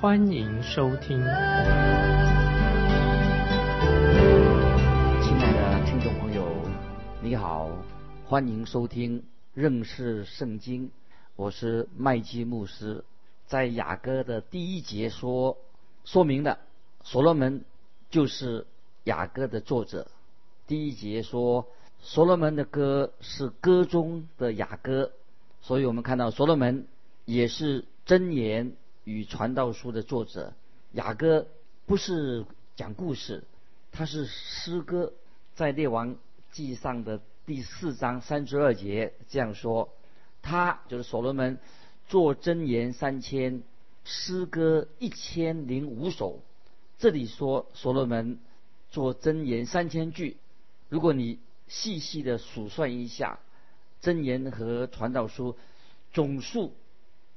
欢迎收听。亲爱的听众朋友，你好，欢迎收听认识圣经。我是麦基牧师，在雅歌的第一节说，说明了所罗门就是雅歌的作者。第一节说，所罗门的歌是歌中的雅歌，所以我们看到所罗门也是箴言与传道书的作者。雅歌不是讲故事，它是诗歌。在列王记上的第四章三十二节这样说。他就是所罗门，做真言三千，诗歌一千零五首。这里说所罗门做真言三千句，如果你细细的数算一下，真言和传道书总数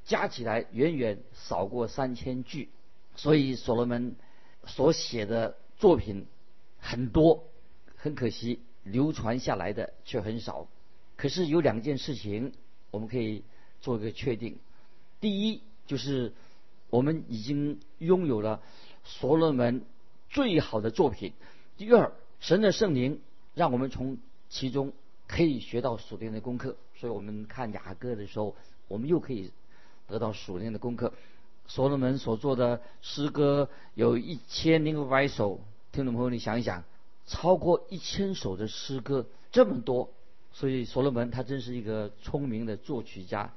加起来远远少过三千句，所以所罗门所写的作品很多，很可惜流传下来的却很少。可是有两件事情。我们可以做一个确定：第一，就是我们已经拥有了所罗门最好的作品；第二，神的圣灵让我们从其中可以学到属灵的功课。所以我们看雅歌的时候，我们又可以得到属灵的功课。所罗门所做的诗歌有一千零五百首，听众朋友，你想一想，超过一千首的诗歌，这么多。所以所罗门他真是一个聪明的作曲家。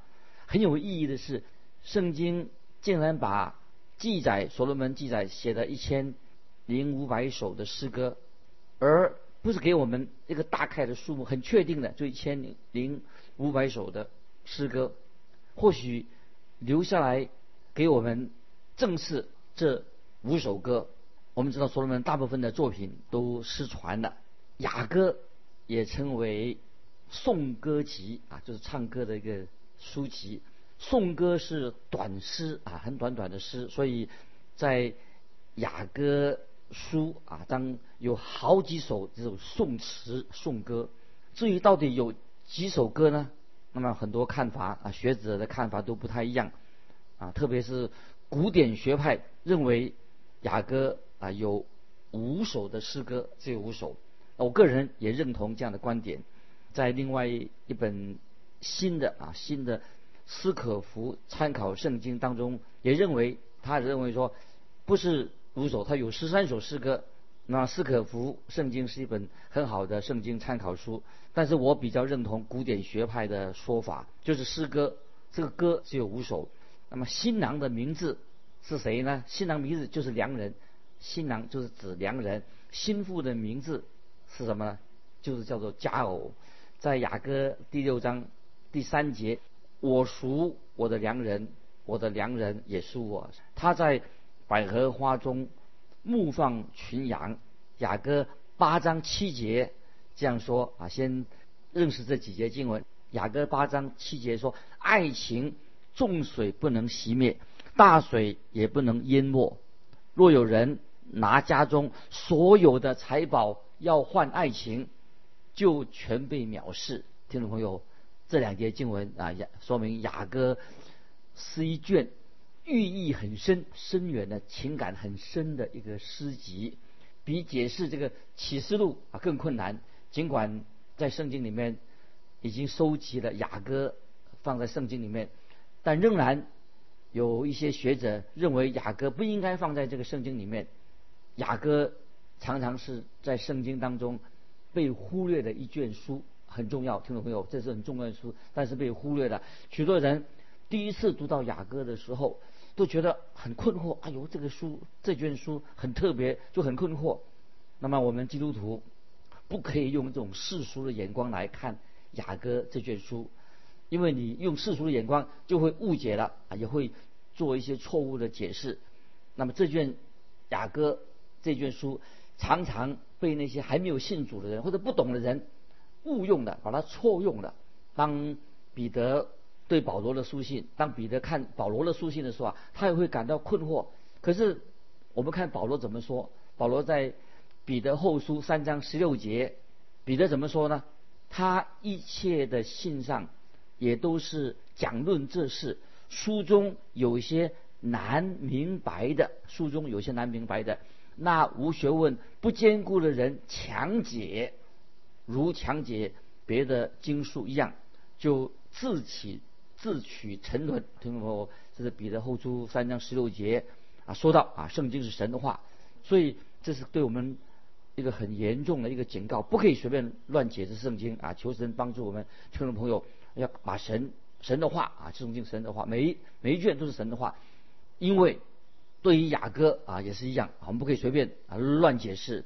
很有意义的是，圣经竟然把记载所罗门记载写的一千零五百首的诗歌，而不是给我们一个大概的数目，很确定的就一千零五百首的诗歌，或许留下来给我们正是这五首歌。我们知道所罗门大部分的作品都失传了，雅歌也称为。颂歌集啊，就是唱歌的一个书籍。颂歌是短诗啊，很短短的诗，所以在雅歌书啊当有好几首这种颂词颂歌。至于到底有几首歌呢？那么很多看法啊，学者的看法都不太一样啊。特别是古典学派认为雅歌啊有五首的诗歌，只有五首。我个人也认同这样的观点。在另外一本新的啊新的斯可夫参考圣经当中，也认为他认为说不是五首，他有十三首诗歌。那斯可夫圣经是一本很好的圣经参考书，但是我比较认同古典学派的说法，就是诗歌这个歌只有五首。那么新郎的名字是谁呢？新郎名字就是良人，新郎就是指良人。心腹的名字是什么呢？就是叫做佳偶。在雅歌第六章第三节，我属我的良人，我的良人也属我。他在百合花中牧放群羊。雅歌八章七节这样说啊，先认识这几节经文。雅歌八章七节说：爱情重水不能熄灭，大水也不能淹没。若有人拿家中所有的财宝要换爱情。就全被藐视。听众朋友，这两节经文啊，说明雅歌是一卷寓意很深、深远的情感很深的一个诗集，比解释这个启示录啊更困难。尽管在圣经里面已经收集了雅歌放在圣经里面，但仍然有一些学者认为雅歌不应该放在这个圣经里面。雅歌常常是在圣经当中。被忽略的一卷书很重要，听众朋友，这是很重要的书，但是被忽略了。许多人第一次读到雅歌的时候，都觉得很困惑。哎呦，这个书这卷书很特别，就很困惑。那么我们基督徒不可以用这种世俗的眼光来看雅歌这卷书，因为你用世俗的眼光就会误解了，也会做一些错误的解释。那么这卷雅歌这卷书常常被那些还没有信主的人或者不懂的人误用的，把它错用了。当彼得对保罗的书信，当彼得看保罗的书信的时候啊，他也会感到困惑。可是我们看保罗怎么说？保罗在彼得后书三章十六节，彼得怎么说呢？他一切的信上也都是讲论这事，书中有些难明白的，书中有些难明白的，那无学问、不坚固的人强解，如强解别的经书一样，就自起自取沉沦。听众朋友，这是彼得后书三章十六节啊，说到啊，圣经是神的话，所以这是对我们。一个很严重的一个警告，不可以随便乱解释圣经啊！求神帮助我们听众朋友，要把神神的话啊，圣经神的话，每一每一卷都是神的话。因为对于雅各啊也是一样，我们不可以随便啊乱解释。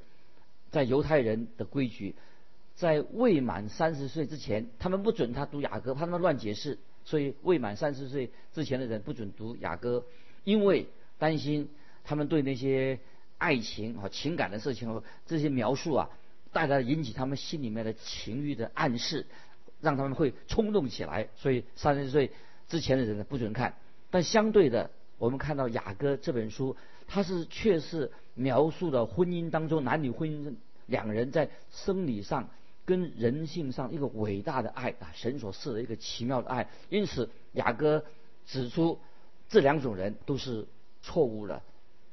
在犹太人的规矩，在未满三十岁之前，他们不准他读雅各，怕他们乱解释，所以未满三十岁之前的人不准读雅歌，因为担心他们对那些。爱情和情感的事情，这些描述啊，带来引起他们心里面的情欲的暗示，让他们会冲动起来。所以三十岁之前的人呢，不准看。但相对的，我们看到雅歌这本书，它是确实描述了婚姻当中男女婚姻两人在生理上跟人性上一个伟大的爱啊，神所赐的一个奇妙的爱。因此，雅歌指出这两种人都是错误的。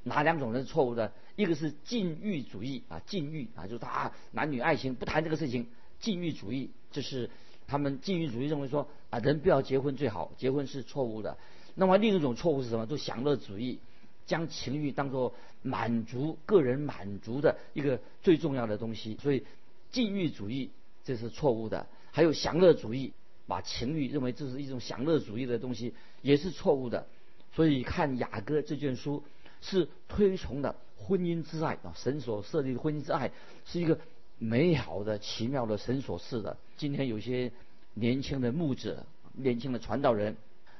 哪两种人是错误的？一个是禁欲主义啊，禁欲啊，就是他男女爱情不谈这个事情，禁欲主义就是他们禁欲主义认为说啊，人不要结婚最好，结婚是错误的。那么另一种错误是什么？就享乐主义，将情欲当作满足个人满足的一个最重要的东西。所以禁欲主义这是错误的。还有享乐主义，把情欲认为这是一种享乐主义的东西，也是错误的。所以看雅歌这卷书。是推崇的婚姻之爱啊，神所设立的婚姻之爱是一个美好的、奇妙的神所赐的。今天有些年轻的牧者、年轻的传道人，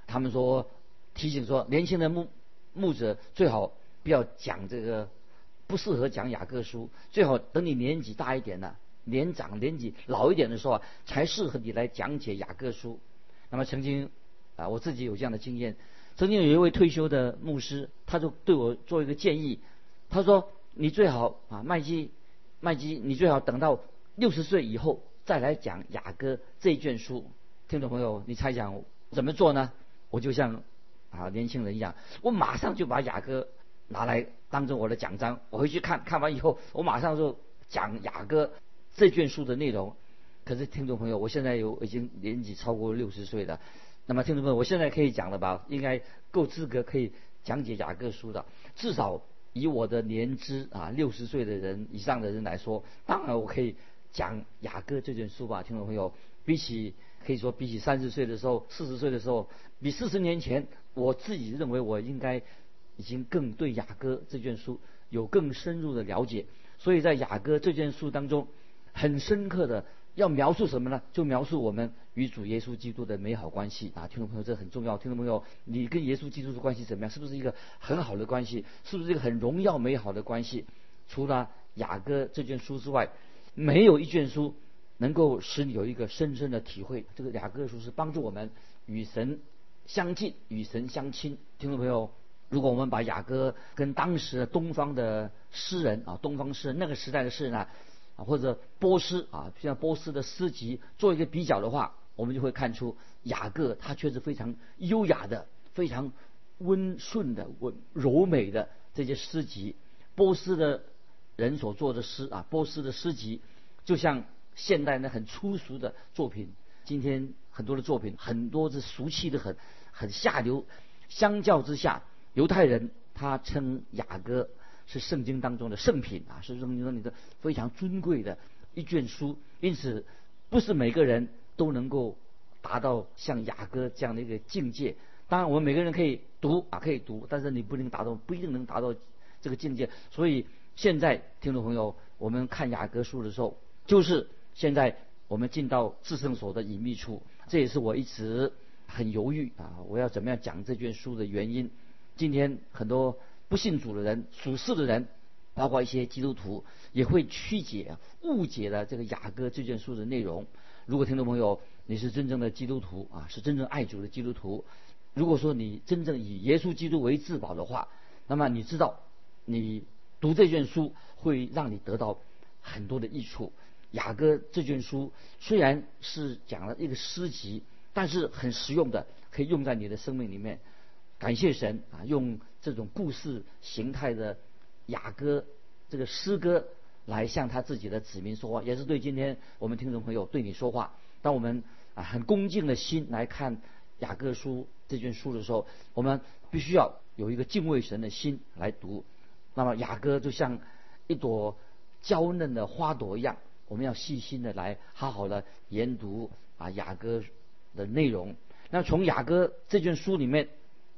他们说提醒说，年轻的牧牧者最好不要讲这个，不适合讲雅各书，最好等你年纪大一点了，年长、年纪老一点的时候啊，才适合你来讲解雅各书。那么曾经啊，我自己有这样的经验。曾经有一位退休的牧师，他就对我做一个建议，他说：“你最好啊，麦基，麦基，你最好等到六十岁以后再来讲雅歌这一卷书。”听众朋友，你猜想怎么做呢？我就像啊年轻人一样，我马上就把雅歌拿来当做我的讲章，我回去看看完以后，我马上就讲雅歌这卷书的内容。可是听众朋友，我现在有已经年纪超过六十岁了。那么听众朋友，我现在可以讲了吧？应该够资格可以讲解雅各书的。至少以我的年资啊，六十岁的人以上的人来说，当然我可以讲雅各这卷书吧。听众朋友，比起可以说比起三十岁的时候、四十岁的时候，比四十年前，我自己认为我应该已经更对雅各这卷书有更深入的了解。所以在雅各这卷书当中，很深刻的。要描述什么呢？就描述我们与主耶稣基督的美好关系啊！听众朋友，这很重要。听众朋友，你跟耶稣基督的关系怎么样？是不是一个很好的关系？是不是一个很荣耀美好的关系？除了雅歌这卷书之外，没有一卷书能够使你有一个深深的体会。这个雅歌书是帮助我们与神相近、与神相亲。听众朋友，如果我们把雅歌跟当时的东方的诗人啊，东方诗人那个时代的诗人啊。或者波斯啊，像波斯的诗集做一个比较的话，我们就会看出雅各他却是非常优雅的、非常温顺的、温柔美的这些诗集。波斯的人所做的诗啊，波斯的诗集就像现代的很粗俗的作品。今天很多的作品很多是俗气的很，很下流。相较之下，犹太人他称雅各。是圣经当中的圣品啊，是圣经中的非常尊贵的一卷书。因此，不是每个人都能够达到像雅歌这样的一个境界。当然，我们每个人可以读啊，可以读，但是你不能达到，不一定能达到这个境界。所以，现在听众朋友，我们看雅歌书的时候，就是现在我们进到至圣所的隐秘处。这也是我一直很犹豫啊，我要怎么样讲这卷书的原因。今天很多。不信主的人、属世的人，包括一些基督徒，也会曲解、误解了这个雅歌这卷书的内容。如果听众朋友你是真正的基督徒啊，是真正爱主的基督徒，如果说你真正以耶稣基督为至宝的话，那么你知道，你读这卷书会让你得到很多的益处。雅歌这卷书虽然是讲了一个诗集，但是很实用的，可以用在你的生命里面。感谢神啊，用这种故事形态的雅歌这个诗歌来向他自己的子民说话，也是对今天我们听众朋友对你说话。当我们啊很恭敬的心来看雅各书这卷书的时候，我们必须要有一个敬畏神的心来读。那么雅歌就像一朵娇嫩的花朵一样，我们要细心的来好好的研读啊雅歌的内容。那从雅歌这卷书里面，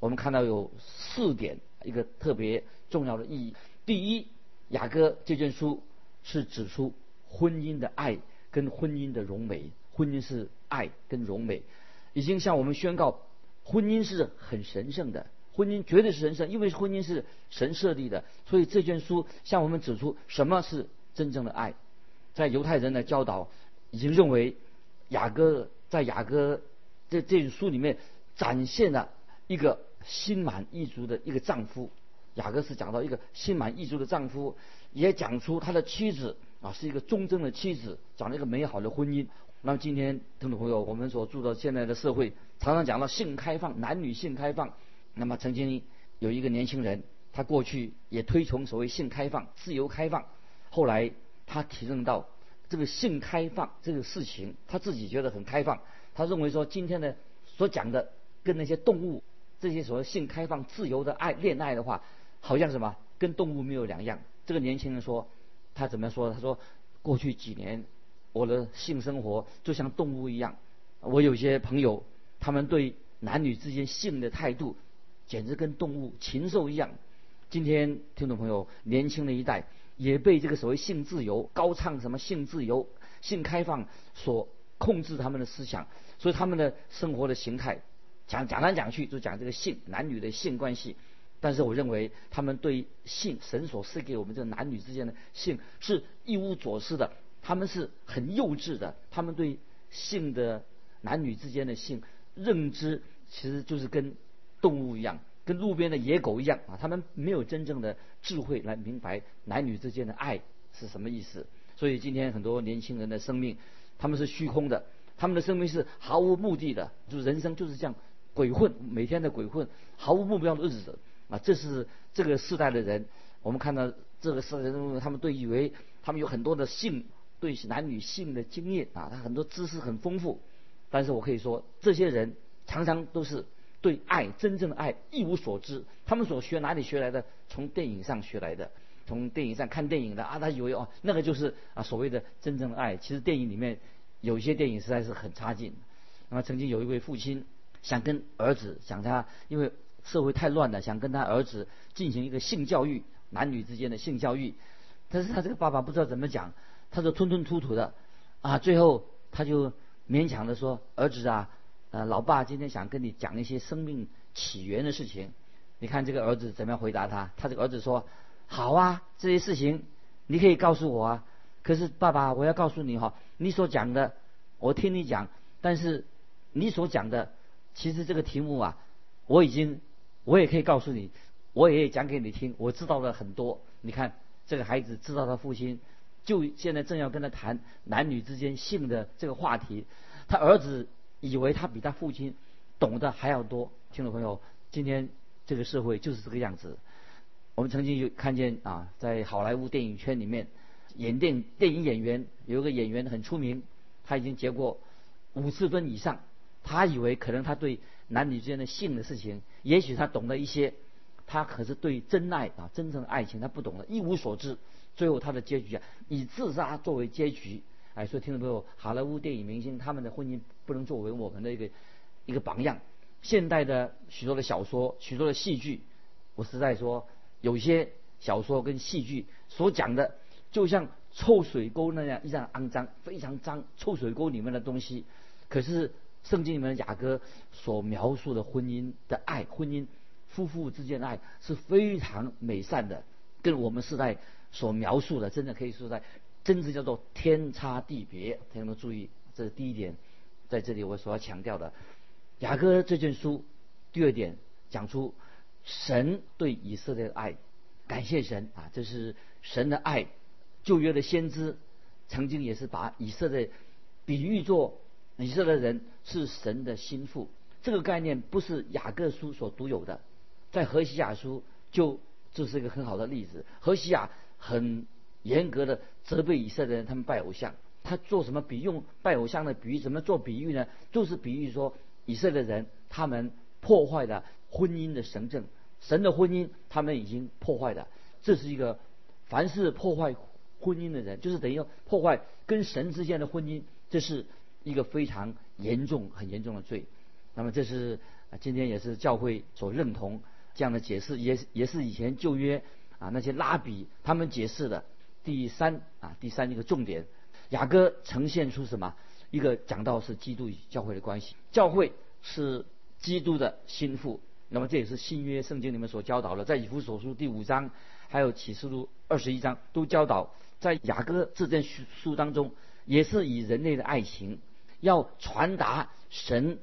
我们看到有四点一个特别重要的意义。第一，雅歌这卷书是指出婚姻的爱跟婚姻的荣美。婚姻是爱跟荣美，已经向我们宣告，婚姻是很神圣的，婚姻绝对是神圣，因为婚姻是神设立的，所以这卷书向我们指出什么是真正的爱。在犹太人的教导已经认为，雅各在雅各这这书里面展现了一个心满意足的一个丈夫。雅各是讲到一个心满意足的丈夫，也讲出他的妻子啊是一个忠贞的妻子，讲了一个美好的婚姻。那么今天听众朋友，我们所住的现在的社会，常常讲到性开放，男女性开放。那么曾经有一个年轻人，他过去也推崇所谓性开放、自由开放。后来他体认到这个性开放这个事情，他自己觉得很开放。他认为说，今天的所讲的跟那些动物这些所谓性开放、自由的爱恋爱的话，好像什么跟动物没有两样。这个年轻人说，他怎么说？他说过去几年。我的性生活就像动物一样，我有些朋友，他们对男女之间性的态度，简直跟动物禽兽一样。今天听众朋友，年轻的一代也被这个所谓性自由、高唱什么性自由、性开放所控制他们的思想，所以他们的生活的形态，讲讲来讲去就讲这个性，男女的性关系。但是我认为他们对性，神所赐给我们这男女之间的性是一无所知的。他们是很幼稚的，他们对性的男女之间的性认知，其实就是跟动物一样，跟路边的野狗一样啊！他们没有真正的智慧来明白男女之间的爱是什么意思。所以今天很多年轻人的生命，他们是虚空的，他们的生命是毫无目的的，就人生就是这样鬼混，每天的鬼混，毫无目标的日子啊！这是这个时代的人，我们看到这个时代的人，他们对以为他们有很多的性。对男女性的经验啊，他很多知识很丰富，但是我可以说，这些人常常都是对爱真正的爱一无所知。他们所学哪里学来的？从电影上学来的，从电影上看电影的啊，他以为哦，那个就是啊所谓的真正的爱。其实电影里面有一些电影实在是很差劲。那么曾经有一位父亲想跟儿子想他，因为社会太乱了，想跟他儿子进行一个性教育，男女之间的性教育，但是他这个爸爸不知道怎么讲。他就吞吞吐吐的，啊，最后他就勉强的说：“儿子啊，呃，老爸今天想跟你讲一些生命起源的事情。”你看这个儿子怎么样回答他？他这个儿子说：“好啊，这些事情你可以告诉我啊。可是爸爸，我要告诉你哈，你所讲的我听你讲，但是你所讲的其实这个题目啊，我已经我也可以告诉你，我也讲给你听，我知道了很多。你看这个孩子知道他父亲。”就现在正要跟他谈男女之间性的这个话题，他儿子以为他比他父亲懂得还要多。听众朋友，今天这个社会就是这个样子。我们曾经有看见啊，在好莱坞电影圈里面，演电电影演员有一个演员很出名，他已经结过五次婚以上。他以为可能他对男女之间的性的事情，也许他懂得一些，他可是对真爱啊，真正的爱情他不懂的，一无所知。最后他的结局啊，以自杀作为结局。哎，所以听众朋友，好莱坞电影明星他们的婚姻不能作为我们的一个一个榜样。现代的许多的小说、许多的戏剧，我实在说，有些小说跟戏剧所讲的，就像臭水沟那样一样肮脏，非常脏。臭水沟里面的东西，可是圣经里面的雅各所描述的婚姻的爱，婚姻夫妇之间的爱是非常美善的，跟我们时代所描述的，真的可以说在，真是叫做天差地别。朋友们注意，这是第一点，在这里我所要强调的。雅各这卷书，第二点讲出神对以色列的爱，感谢神啊，这是神的爱。旧约的先知曾经也是把以色列比喻作以色列人是神的心腹，这个概念不是雅各书所独有的，在何西雅书就这是一个很好的例子。何西雅很严格的责备以色列人他们拜偶像，他做什么比用拜偶像的比喻？怎么做比喻呢？就是比喻说。以色列人他们破坏了婚姻的神证，神的婚姻他们已经破坏了。这是一个凡是破坏婚姻的人，就是等于破坏跟神之间的婚姻，这是一个非常严重、很严重的罪。那么这是今天也是教会所认同这样的解释，也也是以前旧约啊那些拉比他们解释的第三啊第三一个重点。雅各呈现出什么？一个讲到是基督与教会的关系，教会是基督的心腹。那么这也是新约圣经里面所教导的，在以弗所书第五章，还有启示录二十一章都教导，在雅各这卷书当中，也是以人类的爱情要传达神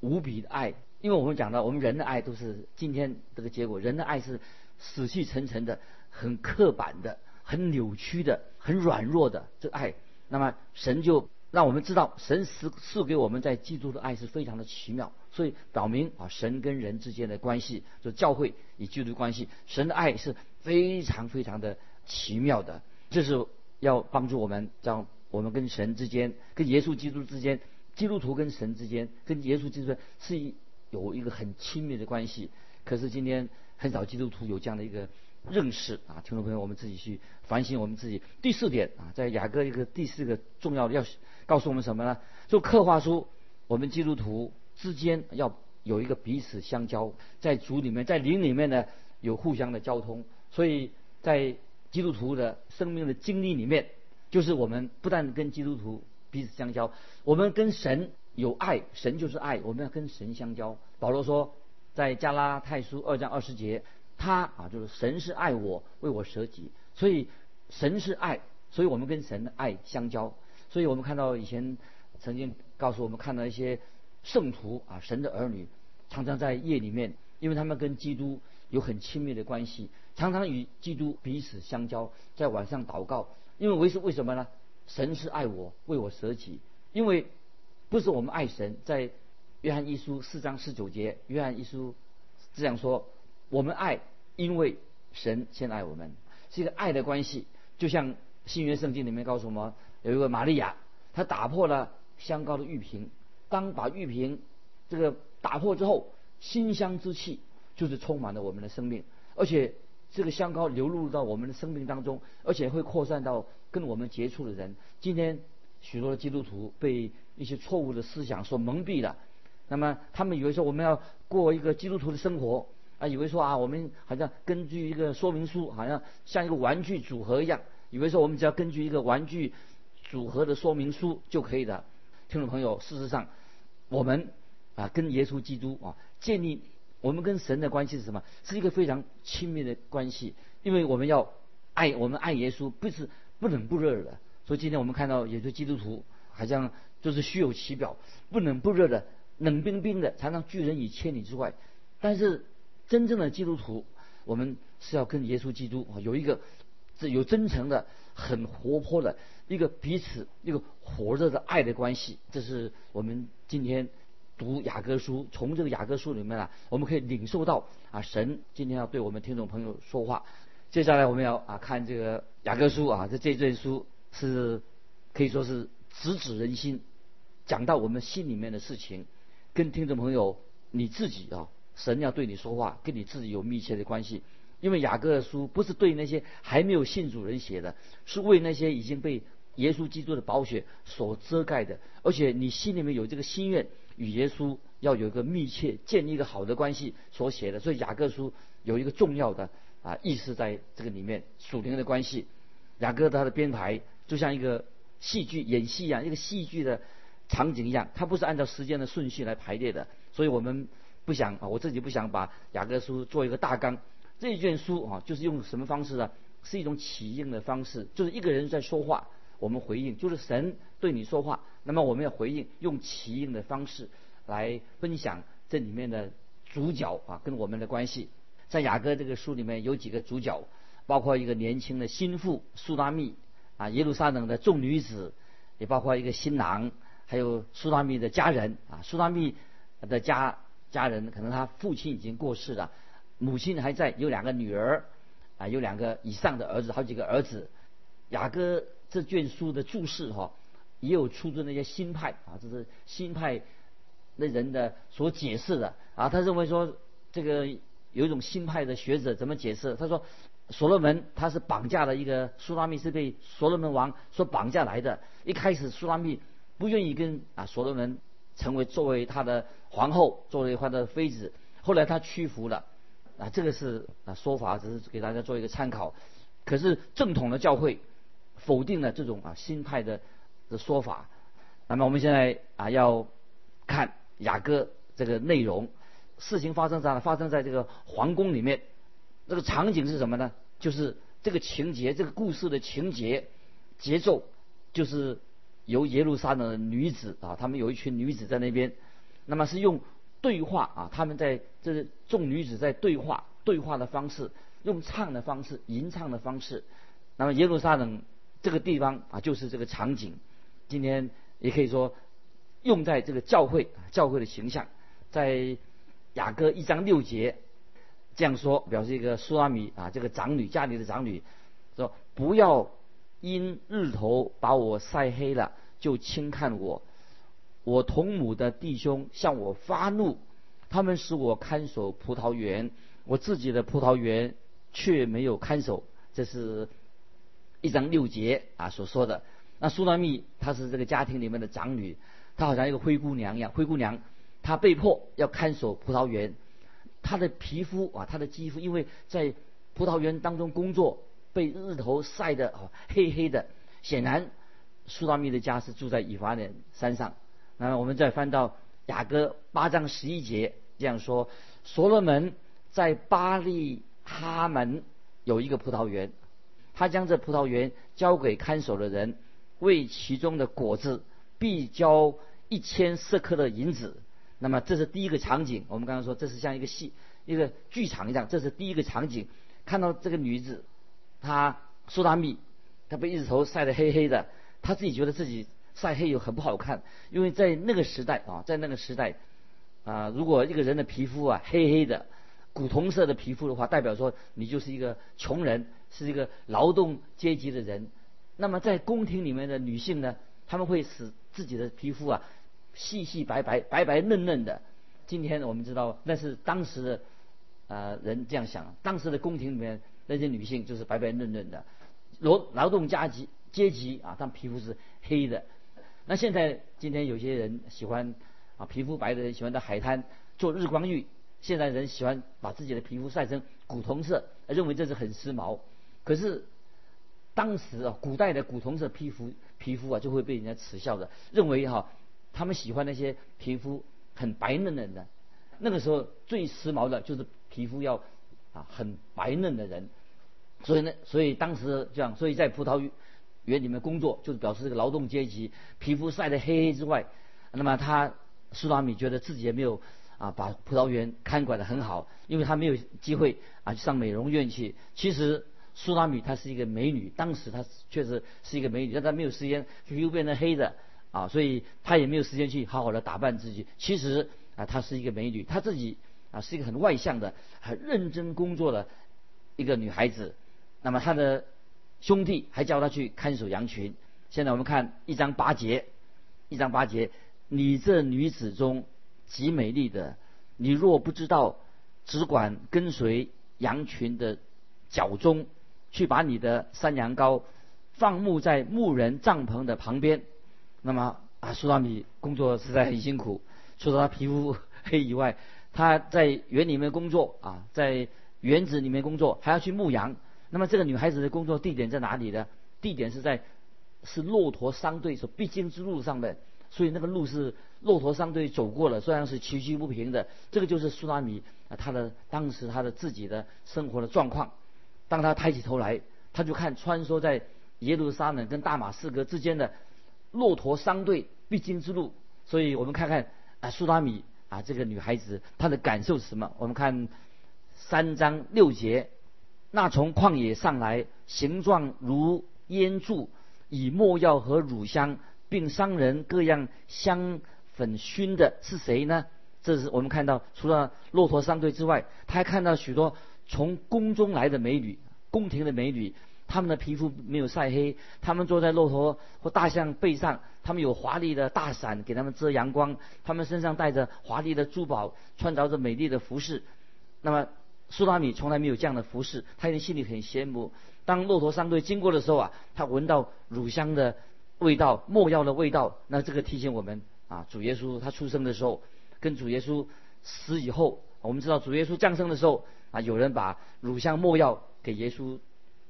无比的爱。因为我们讲到，我们人的爱都是今天这个结果，人的爱是死气沉沉的、很刻板的、很扭曲的、很软弱的这爱。那么神就。让我们知道，神赐赐给我们在基督的爱是非常的奇妙，所以表明啊，神跟人之间的关系，就教会与基督关系，神的爱是非常非常的奇妙的。这是要帮助我们，将我们跟神之间、跟耶稣基督之间、基督徒跟神之间、跟耶稣基督是有一个很亲密的关系。可是今天很少基督徒有这样的一个。认识啊，听众朋友，我们自己去反省我们自己。第四点啊，在雅各一个第四个重要的要告诉我们什么呢？就刻画出我们基督徒之间要有一个彼此相交，在主里面，在灵里面呢有互相的交通。所以在基督徒的生命的经历里面，就是我们不但跟基督徒彼此相交，我们跟神有爱，神就是爱，我们要跟神相交。保罗说，在加拉太书二章二十节。他啊，就是神是爱我，为我舍己，所以神是爱，所以我们跟神的爱相交。所以我们看到以前曾经告诉我们看到一些圣徒啊，神的儿女常常在夜里面，因为他们跟基督有很亲密的关系，常常与基督彼此相交，在晚上祷告。因为为是为什么呢？神是爱我，为我舍己。因为不是我们爱神，在约翰一书四章十九节，约翰一书这样说：我们爱。因为神先爱我们，是一个爱的关系。就像新约圣经里面告诉我们，有一个玛利亚，她打破了香膏的玉瓶。当把玉瓶这个打破之后，馨香之气就是充满了我们的生命，而且这个香膏流入到我们的生命当中，而且会扩散到跟我们接触的人。今天许多的基督徒被一些错误的思想所蒙蔽了，那么他们以为说我们要过一个基督徒的生活。啊，以为说啊，我们好像根据一个说明书，好像像一个玩具组合一样，以为说我们只要根据一个玩具组合的说明书就可以的。听众朋友，事实上，我们啊跟耶稣基督啊建立我们跟神的关系是什么？是一个非常亲密的关系，因为我们要爱我们爱耶稣，不是不冷不热的。所以今天我们看到有些基督徒好像就是虚有其表，不冷不热的，冷冰冰的，常常拒人于千里之外，但是。真正的基督徒，我们是要跟耶稣基督有一个这有真诚的、很活泼的一个彼此一个火热的爱的关系。这是我们今天读雅各书，从这个雅各书里面啊，我们可以领受到啊，神今天要对我们听众朋友说话。接下来我们要啊看这个雅各书啊，这这卷书是可以说是直指人心，讲到我们心里面的事情，跟听众朋友你自己啊。神要对你说话，跟你自己有密切的关系。因为雅各书不是对那些还没有信主人写的，是为那些已经被耶稣基督的宝血所遮盖的。而且你心里面有这个心愿，与耶稣要有一个密切、建立一个好的关系所写的。所以雅各书有一个重要的啊意思在这个里面，属灵的关系。雅各他的编排就像一个戏剧演戏一样，一个戏剧的场景一样，它不是按照时间的顺序来排列的。所以我们。不想啊，我自己不想把雅各书做一个大纲。这一卷书啊，就是用什么方式呢？是一种起应的方式，就是一个人在说话，我们回应，就是神对你说话，那么我们要回应，用起应的方式来分享这里面的主角啊跟我们的关系。在雅各这个书里面有几个主角，包括一个年轻的心腹苏拉密啊，耶路撒冷的众女子，也包括一个新郎，还有苏拉密的家人啊，苏拉密的家家人可能他父亲已经过世了，母亲还在，有两个女儿。啊，有两个以上的儿子，好几个儿子。雅各这卷书的注释哈，也有出自那些新派啊，这是新派那人的所解释的啊。他认为说，这个有一种新派的学者怎么解释？他说，所罗门他是绑架了一个苏拉密，是被所罗门王所绑架来的。一开始苏拉密不愿意跟啊所罗门成为作为他的皇后，作为他的妃子，后来他屈服了。啊，这个是啊说法，只是给大家做一个参考。可是正统的教会否定了这种啊新派的的说法。那么我们现在啊要看雅各这个内容，事情发生在发生在这个皇宫里面，这个场景是什么呢？就是这个情节，这个故事的情节节奏，就是由耶路撒冷的女子啊，他们有一群女子在那边，那么是用。对话啊，他们在这众女子在对话，对话的方式，用唱的方式，吟唱的方式。那么耶路撒冷这个地方啊，就是这个场景。今天也可以说用在这个教会，教会的形象，在雅各一章六节这样说，表示一个苏拉米啊，这个长女家里的长女说：“不要因日头把我晒黑了，就轻看我。”我同母的弟兄向我发怒，他们使我看守葡萄园，我自己的葡萄园却没有看守。这是一章六节啊所说的。那苏拉密她是这个家庭里面的长女，她好像一个灰姑娘一样。灰姑娘她被迫要看守葡萄园，她的皮肤啊，她的肌肤因为在葡萄园当中工作，被日头晒得啊黑黑的。显然，苏拉密的家是住在以法莲山上。那么我们再翻到雅各八章十一节这样说：所罗门在巴利哈门有一个葡萄园，他将这葡萄园交给看守的人，为其中的果子必交一千色克的银子。那么这是第一个场景。我们刚刚说这是像一个戏、一个剧场一样，这是第一个场景。看到这个女子，她苏达米，她被日头晒得黑黑的，她自己觉得自己。晒黑又很不好看，因为在那个时代啊，在那个时代，啊，如果一个人的皮肤啊黑黑的、古铜色的皮肤的话，代表说你就是一个穷人，是一个劳动阶级的人。那么在宫廷里面的女性呢，她们会使自己的皮肤啊细细白白、白白嫩嫩的。今天我们知道，那是当时的呃人这样想，当时的宫廷里面那些女性就是白白嫩嫩的，劳劳动阶级阶级啊，但皮肤是黑的。那现在今天有些人喜欢啊皮肤白的人喜欢到海滩做日光浴，现在人喜欢把自己的皮肤晒成古铜色，认为这是很时髦。可是当时啊古代的古铜色皮肤皮肤啊就会被人家耻笑的，认为哈他们喜欢那些皮肤很白嫩嫩的。那个时候最时髦的就是皮肤要啊很白嫩的人，所以呢，所以当时这样，所以在葡萄园里面工作就是表示这个劳动阶级皮肤晒得黑黑之外，那么他苏拉米觉得自己也没有啊把葡萄园看管得很好，因为他没有机会啊去上美容院去。其实苏拉米她是一个美女，当时她确实是一个美女，但她没有时间皮肤变成黑的啊，所以她也没有时间去好好的打扮自己。其实啊她是一个美女，她自己啊是一个很外向的、很认真工作的一个女孩子。那么她的。兄弟还叫他去看守羊群。现在我们看一章八节，一章八节，你这女子中极美丽的，你若不知道，只管跟随羊群的脚中，去把你的山羊羔放牧在牧人帐篷的旁边。那么啊，苏拉米工作实在很辛苦，除了他皮肤黑以外，他在园里面工作啊，在园子里面工作，还要去牧羊。那么这个女孩子的工作地点在哪里呢？地点是在是骆驼商队所必经之路上的，所以那个路是骆驼商队走过了，虽然是崎岖不平的。这个就是苏拉米啊，他的当时他的自己的生活的状况。当他抬起头来，他就看穿梭在耶路撒冷跟大马士革之间的骆驼商队必经之路。所以我们看看啊，苏拉米啊，这个女孩子她的感受是什么？我们看三章六节，那从旷野上来，形状如烟柱，以墨药和乳香，并商人各样香粉熏的是谁呢？这是我们看到，除了骆驼商队之外，他还看到许多从宫中来的美女，宫廷的美女，她们的皮肤没有晒黑，她们坐在骆驼或大象背上，她们有华丽的大伞给她们遮阳光，她们身上带着华丽的珠宝，穿着着美丽的服饰。那么苏拉米从来没有这样的服饰，他一定心里很羡慕。当骆驼商队经过的时候啊，他闻到乳香的味道、墨药的味道，那这个提醒我们啊，主耶稣他出生的时候。跟主耶稣死以后，我们知道主耶稣降生的时候啊，有人把乳香没药给耶稣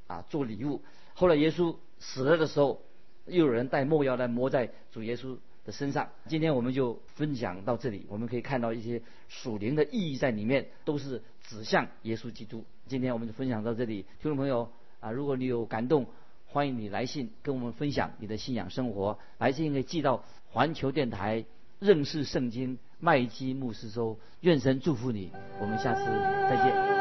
啊做礼物。后来耶稣死了的时候，又有人带没药来抹在主耶稣的身上。今天我们就分享到这里，我们可以看到一些属灵的意义在里面，都是指向耶稣基督。今天我们就分享到这里，听众朋友啊，如果你有感动，欢迎你来信跟我们分享你的信仰生活。来信可以寄到环球电台认识圣经。麦基牧师说：“愿神祝福你，我们下次再见。”